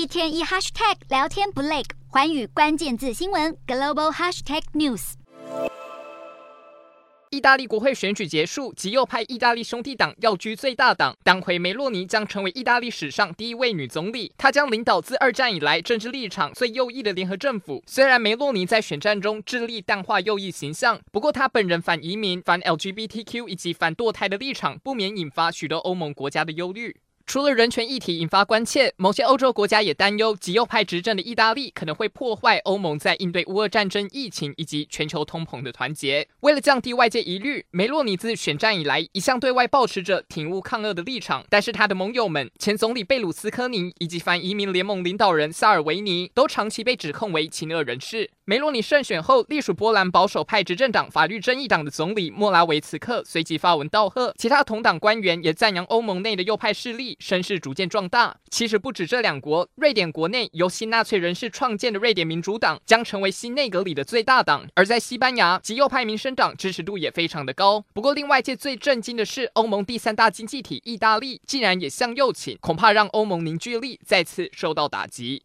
一天一 hashtag 聊天不累，环宇关键字新闻 global hashtag news。意大利国会选举结束，极右派意大利兄弟党要居最大党，党魁梅洛尼将成为意大利史上第一位女总理。她将领导自二战以来政治立场最右翼的联合政府。虽然梅洛尼在选战中致力淡化右翼形象，不过她本人反移民、反 LGBTQ 以及反堕胎的立场，不免引发许多欧盟国家的忧虑。除了人权议题引发关切，某些欧洲国家也担忧极右派执政的意大利可能会破坏欧盟在应对乌俄战争、疫情以及全球通膨的团结。为了降低外界疑虑，梅洛尼自选战以来一向对外保持着挺乌抗俄的立场，但是他的盟友们前总理贝鲁斯科尼以及反移民联盟领导人萨尔维尼都长期被指控为亲俄人士。梅洛尼胜选后，隶属波兰保守派执政党法律正义党的总理莫拉维茨克随即发文道贺，其他同党官员也赞扬欧盟内的右派势力声势逐渐壮大。其实不止这两国，瑞典国内由新纳粹人士创建的瑞典民主党将成为新内阁里的最大党，而在西班牙，极右派民生党支持度也非常的高。不过令外界最震惊的是，欧盟第三大经济体意大利竟然也向右倾，恐怕让欧盟凝聚力再次受到打击。